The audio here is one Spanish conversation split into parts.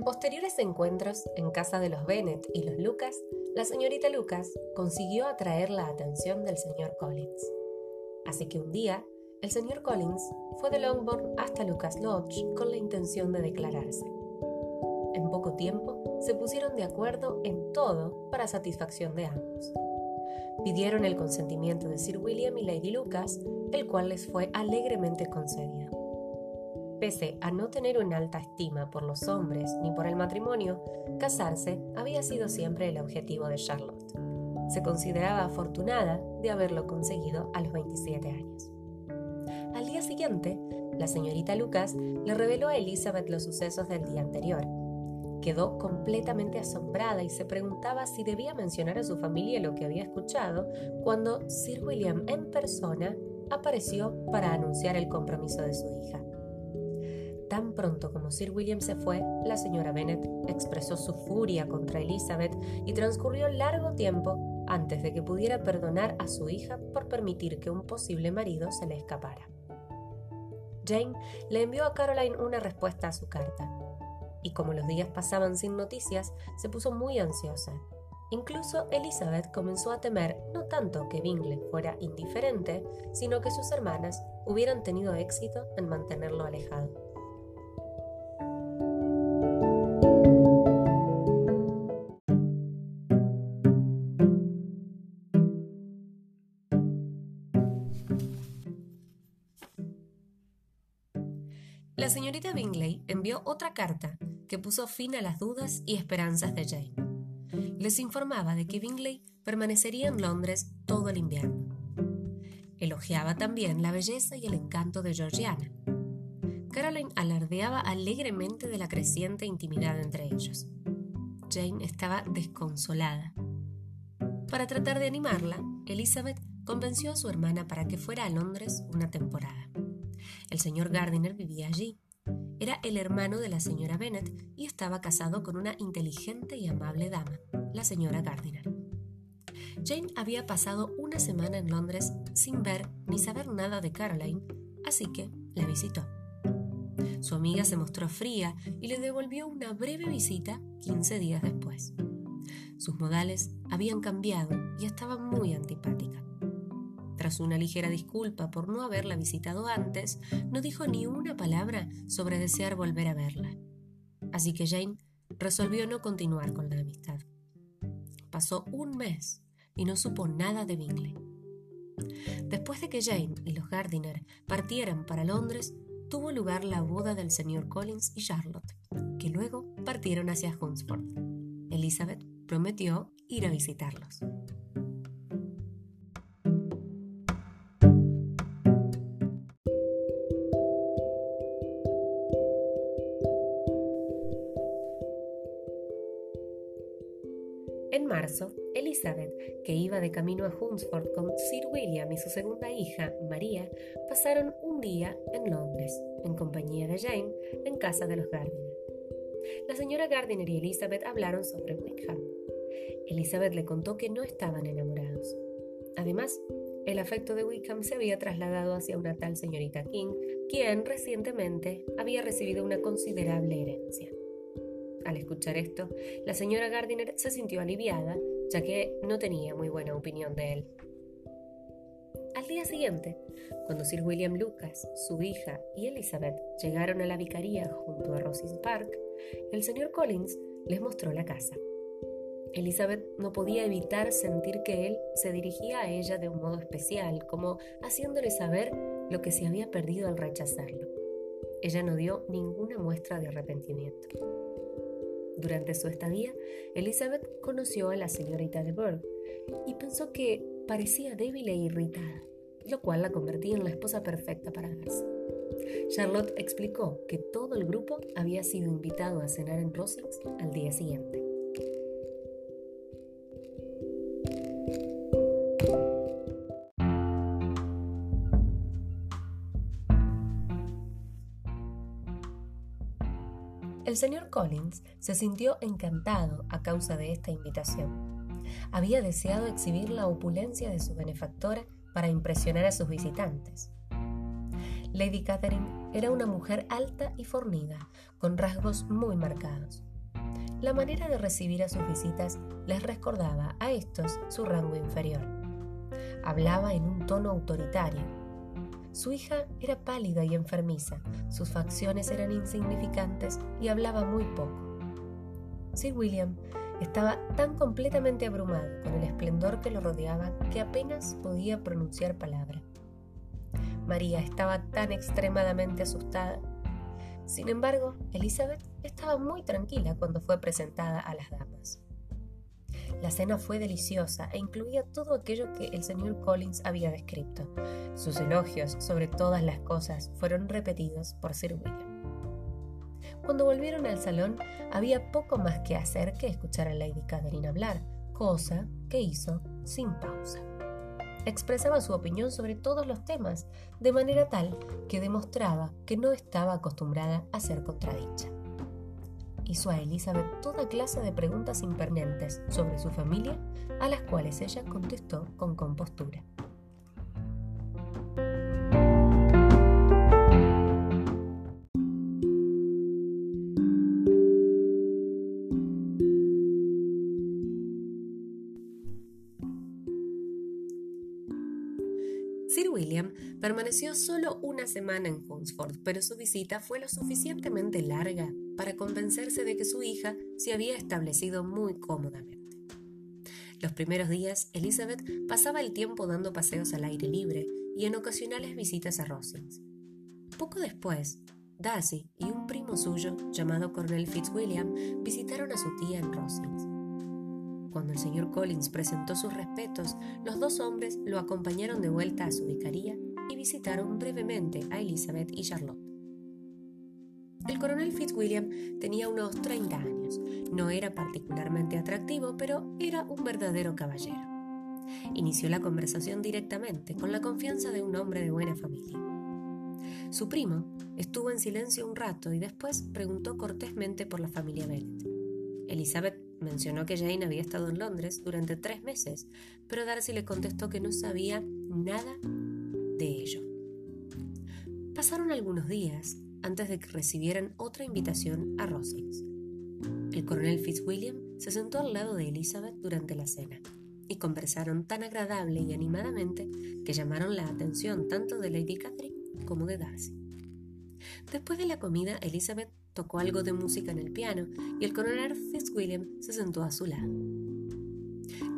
En posteriores encuentros en casa de los Bennett y los Lucas, la señorita Lucas consiguió atraer la atención del señor Collins. Así que un día, el señor Collins fue de Longbourn hasta Lucas Lodge con la intención de declararse. En poco tiempo se pusieron de acuerdo en todo para satisfacción de ambos. Pidieron el consentimiento de Sir William y Lady Lucas, el cual les fue alegremente concedido. Pese a no tener una alta estima por los hombres ni por el matrimonio, casarse había sido siempre el objetivo de Charlotte. Se consideraba afortunada de haberlo conseguido a los 27 años. Al día siguiente, la señorita Lucas le reveló a Elizabeth los sucesos del día anterior. Quedó completamente asombrada y se preguntaba si debía mencionar a su familia lo que había escuchado cuando Sir William en persona apareció para anunciar el compromiso de su hija. Tan pronto como Sir William se fue, la señora Bennet expresó su furia contra Elizabeth y transcurrió largo tiempo antes de que pudiera perdonar a su hija por permitir que un posible marido se le escapara. Jane le envió a Caroline una respuesta a su carta, y como los días pasaban sin noticias, se puso muy ansiosa. Incluso Elizabeth comenzó a temer no tanto que Bingley fuera indiferente, sino que sus hermanas hubieran tenido éxito en mantenerlo alejado. Señorita Bingley envió otra carta que puso fin a las dudas y esperanzas de Jane. Les informaba de que Bingley permanecería en Londres todo el invierno. Elogiaba también la belleza y el encanto de Georgiana. Caroline alardeaba alegremente de la creciente intimidad entre ellos. Jane estaba desconsolada. Para tratar de animarla, Elizabeth convenció a su hermana para que fuera a Londres una temporada. El señor Gardiner vivía allí. Era el hermano de la señora Bennet y estaba casado con una inteligente y amable dama, la señora Gardiner. Jane había pasado una semana en Londres sin ver ni saber nada de Caroline, así que la visitó. Su amiga se mostró fría y le devolvió una breve visita 15 días después. Sus modales habían cambiado y estaba muy antipática. Tras una ligera disculpa por no haberla visitado antes, no dijo ni una palabra sobre desear volver a verla. Así que Jane resolvió no continuar con la amistad. Pasó un mes y no supo nada de Bingley. Después de que Jane y los Gardiner partieran para Londres, tuvo lugar la boda del señor Collins y Charlotte, que luego partieron hacia Hunsford. Elizabeth prometió ir a visitarlos. Marzo, Elizabeth, que iba de camino a Hunsford con Sir William y su segunda hija, María, pasaron un día en Londres, en compañía de Jane, en casa de los Gardiner. La señora Gardiner y Elizabeth hablaron sobre Wickham. Elizabeth le contó que no estaban enamorados. Además, el afecto de Wickham se había trasladado hacia una tal señorita King, quien recientemente había recibido una considerable herencia. Al escuchar esto, la señora Gardiner se sintió aliviada, ya que no tenía muy buena opinión de él. Al día siguiente, cuando Sir William Lucas, su hija y Elizabeth llegaron a la vicaría junto a Rosings Park, el señor Collins les mostró la casa. Elizabeth no podía evitar sentir que él se dirigía a ella de un modo especial, como haciéndole saber lo que se había perdido al rechazarlo. Ella no dio ninguna muestra de arrepentimiento. Durante su estadía, Elizabeth conoció a la señorita de Burgh y pensó que parecía débil e irritada, lo cual la convertía en la esposa perfecta para Darcy. Charlotte explicó que todo el grupo había sido invitado a cenar en Rosings al día siguiente. El señor Collins se sintió encantado a causa de esta invitación. Había deseado exhibir la opulencia de su benefactora para impresionar a sus visitantes. Lady Catherine era una mujer alta y fornida, con rasgos muy marcados. La manera de recibir a sus visitas les recordaba a estos su rango inferior. Hablaba en un tono autoritario. Su hija era pálida y enfermiza, sus facciones eran insignificantes y hablaba muy poco. Sir William estaba tan completamente abrumado con el esplendor que lo rodeaba que apenas podía pronunciar palabra. María estaba tan extremadamente asustada. Sin embargo, Elizabeth estaba muy tranquila cuando fue presentada a las damas. La cena fue deliciosa e incluía todo aquello que el señor Collins había descrito. Sus elogios sobre todas las cosas fueron repetidos por Sir William. Cuando volvieron al salón, había poco más que hacer que escuchar a Lady Catherine hablar, cosa que hizo sin pausa expresaba su opinión sobre todos los temas, de manera tal que demostraba que no estaba acostumbrada a ser contradicha. Hizo a Elizabeth toda clase de preguntas impertinentes sobre su familia, a las cuales ella contestó con compostura. William permaneció solo una semana en Hunsford, pero su visita fue lo suficientemente larga para convencerse de que su hija se había establecido muy cómodamente. Los primeros días, Elizabeth pasaba el tiempo dando paseos al aire libre y en ocasionales visitas a Rosings. Poco después, Darcy y un primo suyo, llamado Cornel Fitzwilliam, visitaron a su tía en Rosings. Cuando el señor Collins presentó sus respetos, los dos hombres lo acompañaron de vuelta a su vicaría y visitaron brevemente a Elizabeth y Charlotte. El coronel Fitzwilliam tenía unos 30 años. No era particularmente atractivo, pero era un verdadero caballero. Inició la conversación directamente, con la confianza de un hombre de buena familia. Su primo estuvo en silencio un rato y después preguntó cortésmente por la familia Bennet. Elizabeth Mencionó que Jane había estado en Londres durante tres meses, pero Darcy le contestó que no sabía nada de ello. Pasaron algunos días antes de que recibieran otra invitación a Rosings. El coronel Fitzwilliam se sentó al lado de Elizabeth durante la cena y conversaron tan agradable y animadamente que llamaron la atención tanto de Lady Catherine como de Darcy. Después de la comida, Elizabeth tocó algo de música en el piano y el coronel Fitzwilliam se sentó a su lado.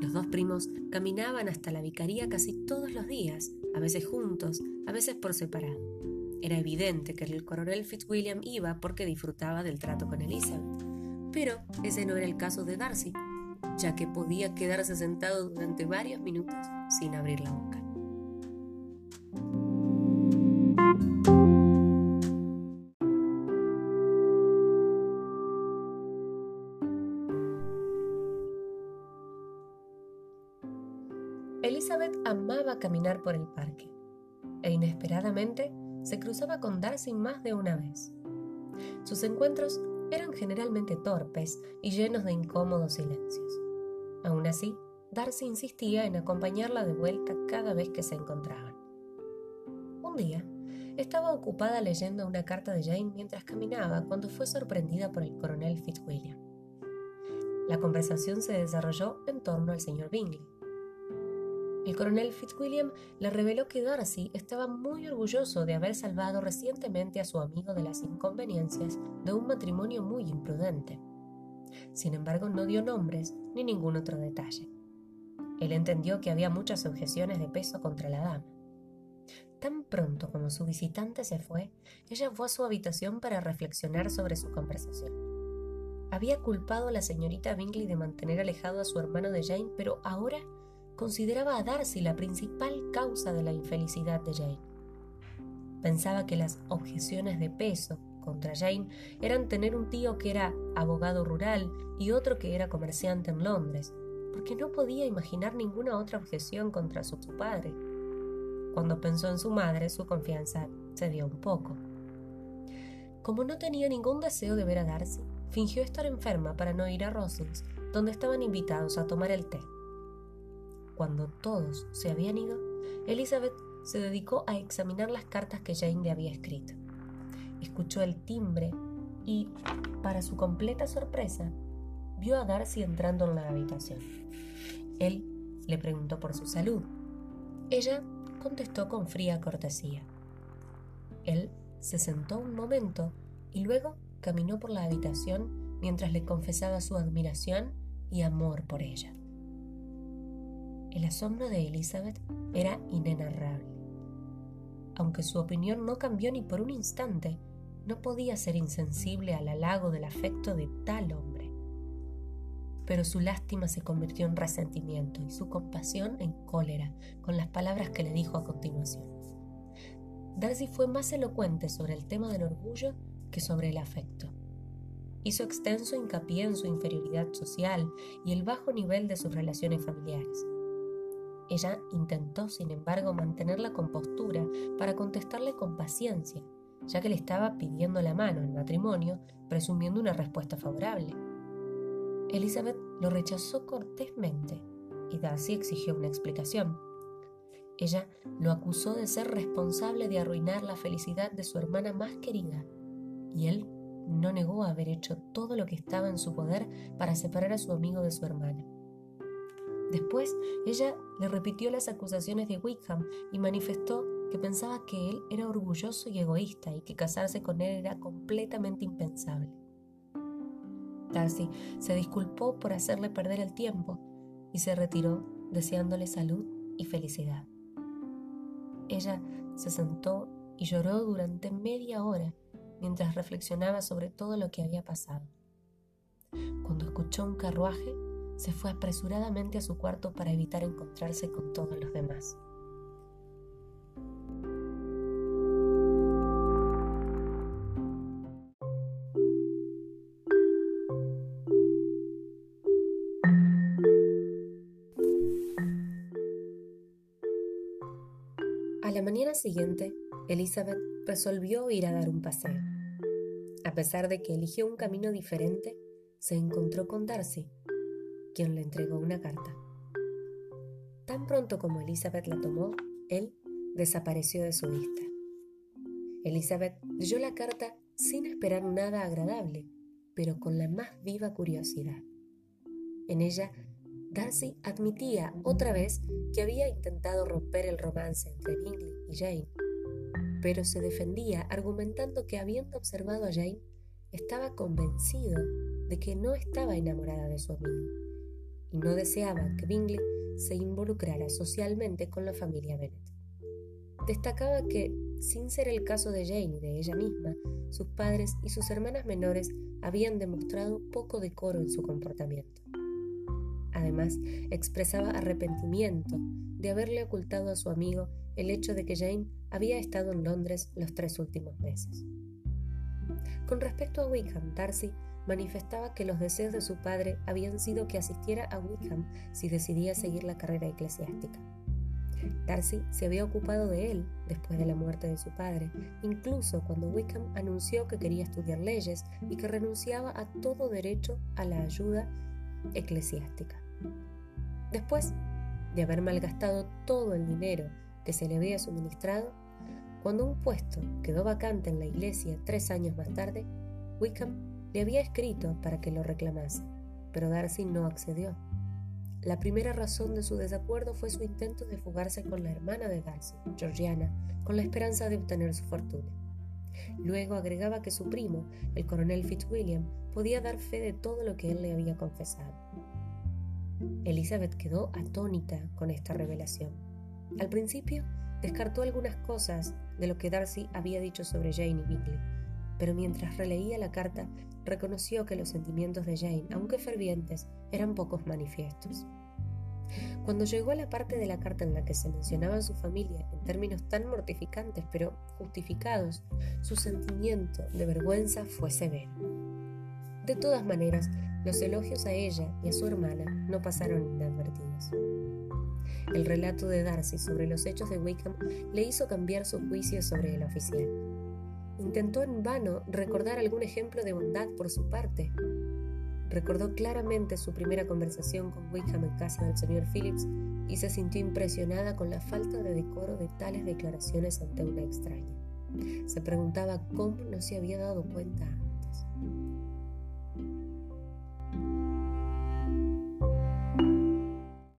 Los dos primos caminaban hasta la vicaría casi todos los días, a veces juntos, a veces por separado. Era evidente que el coronel Fitzwilliam iba porque disfrutaba del trato con Elizabeth, pero ese no era el caso de Darcy, ya que podía quedarse sentado durante varios minutos sin abrir la boca. Elizabeth amaba caminar por el parque e inesperadamente se cruzaba con Darcy más de una vez. Sus encuentros eran generalmente torpes y llenos de incómodos silencios. Aún así, Darcy insistía en acompañarla de vuelta cada vez que se encontraban. Un día, estaba ocupada leyendo una carta de Jane mientras caminaba cuando fue sorprendida por el coronel Fitzwilliam. La conversación se desarrolló en torno al señor Bingley. El coronel Fitzwilliam le reveló que Darcy estaba muy orgulloso de haber salvado recientemente a su amigo de las inconveniencias de un matrimonio muy imprudente. Sin embargo, no dio nombres ni ningún otro detalle. Él entendió que había muchas objeciones de peso contra la dama. Tan pronto como su visitante se fue, ella fue a su habitación para reflexionar sobre su conversación. Había culpado a la señorita Bingley de mantener alejado a su hermano de Jane, pero ahora consideraba a Darcy la principal causa de la infelicidad de Jane. Pensaba que las objeciones de peso contra Jane eran tener un tío que era abogado rural y otro que era comerciante en Londres, porque no podía imaginar ninguna otra objeción contra su padre. Cuando pensó en su madre, su confianza cedió un poco. Como no tenía ningún deseo de ver a Darcy, fingió estar enferma para no ir a Rosings, donde estaban invitados a tomar el té. Cuando todos se habían ido, Elizabeth se dedicó a examinar las cartas que Jane le había escrito. Escuchó el timbre y, para su completa sorpresa, vio a Darcy entrando en la habitación. Él le preguntó por su salud. Ella contestó con fría cortesía. Él se sentó un momento y luego caminó por la habitación mientras le confesaba su admiración y amor por ella. El asombro de Elizabeth era inenarrable. Aunque su opinión no cambió ni por un instante, no podía ser insensible al halago del afecto de tal hombre. Pero su lástima se convirtió en resentimiento y su compasión en cólera con las palabras que le dijo a continuación. Darcy fue más elocuente sobre el tema del orgullo que sobre el afecto. Hizo extenso hincapié en su inferioridad social y el bajo nivel de sus relaciones familiares. Ella intentó, sin embargo, mantener la compostura para contestarle con paciencia, ya que le estaba pidiendo la mano en matrimonio, presumiendo una respuesta favorable. Elizabeth lo rechazó cortésmente y Darcy exigió una explicación. Ella lo acusó de ser responsable de arruinar la felicidad de su hermana más querida, y él no negó haber hecho todo lo que estaba en su poder para separar a su amigo de su hermana. Después, ella le repitió las acusaciones de Wickham y manifestó que pensaba que él era orgulloso y egoísta y que casarse con él era completamente impensable. Darcy se disculpó por hacerle perder el tiempo y se retiró deseándole salud y felicidad. Ella se sentó y lloró durante media hora mientras reflexionaba sobre todo lo que había pasado. Cuando escuchó un carruaje, se fue apresuradamente a su cuarto para evitar encontrarse con todos los demás. A la mañana siguiente, Elizabeth resolvió ir a dar un paseo. A pesar de que eligió un camino diferente, se encontró con Darcy, quien le entregó una carta. Tan pronto como Elizabeth la tomó, él desapareció de su vista. Elizabeth leyó la carta sin esperar nada agradable, pero con la más viva curiosidad. En ella, Darcy admitía otra vez que había intentado romper el romance entre Bingley y Jane, pero se defendía argumentando que habiendo observado a Jane, estaba convencido de que no estaba enamorada de su amigo y no deseaba que Bingley se involucrara socialmente con la familia Bennet. Destacaba que, sin ser el caso de Jane y de ella misma, sus padres y sus hermanas menores habían demostrado poco decoro en su comportamiento. Además, expresaba arrepentimiento de haberle ocultado a su amigo el hecho de que Jane había estado en Londres los tres últimos meses. Con respecto a Wickham, Darcy manifestaba que los deseos de su padre habían sido que asistiera a Wickham si decidía seguir la carrera eclesiástica. Darcy se había ocupado de él después de la muerte de su padre, incluso cuando Wickham anunció que quería estudiar leyes y que renunciaba a todo derecho a la ayuda eclesiástica. Después de haber malgastado todo el dinero que se le había suministrado, cuando un puesto quedó vacante en la iglesia tres años más tarde, Wickham le había escrito para que lo reclamase, pero Darcy no accedió. La primera razón de su desacuerdo fue su intento de fugarse con la hermana de Darcy, Georgiana, con la esperanza de obtener su fortuna. Luego agregaba que su primo, el coronel Fitzwilliam, podía dar fe de todo lo que él le había confesado. Elizabeth quedó atónita con esta revelación. Al principio, descartó algunas cosas de lo que Darcy había dicho sobre Jane y Bingley, pero mientras releía la carta reconoció que los sentimientos de Jane, aunque fervientes, eran pocos manifiestos. Cuando llegó a la parte de la carta en la que se mencionaba su familia en términos tan mortificantes pero justificados, su sentimiento de vergüenza fue severo. De todas maneras, los elogios a ella y a su hermana no pasaron inadvertidos. El relato de Darcy sobre los hechos de Wickham le hizo cambiar su juicio sobre el oficial. Intentó en vano recordar algún ejemplo de bondad por su parte. Recordó claramente su primera conversación con Wickham en casa del señor Phillips y se sintió impresionada con la falta de decoro de tales declaraciones ante una extraña. Se preguntaba cómo no se había dado cuenta.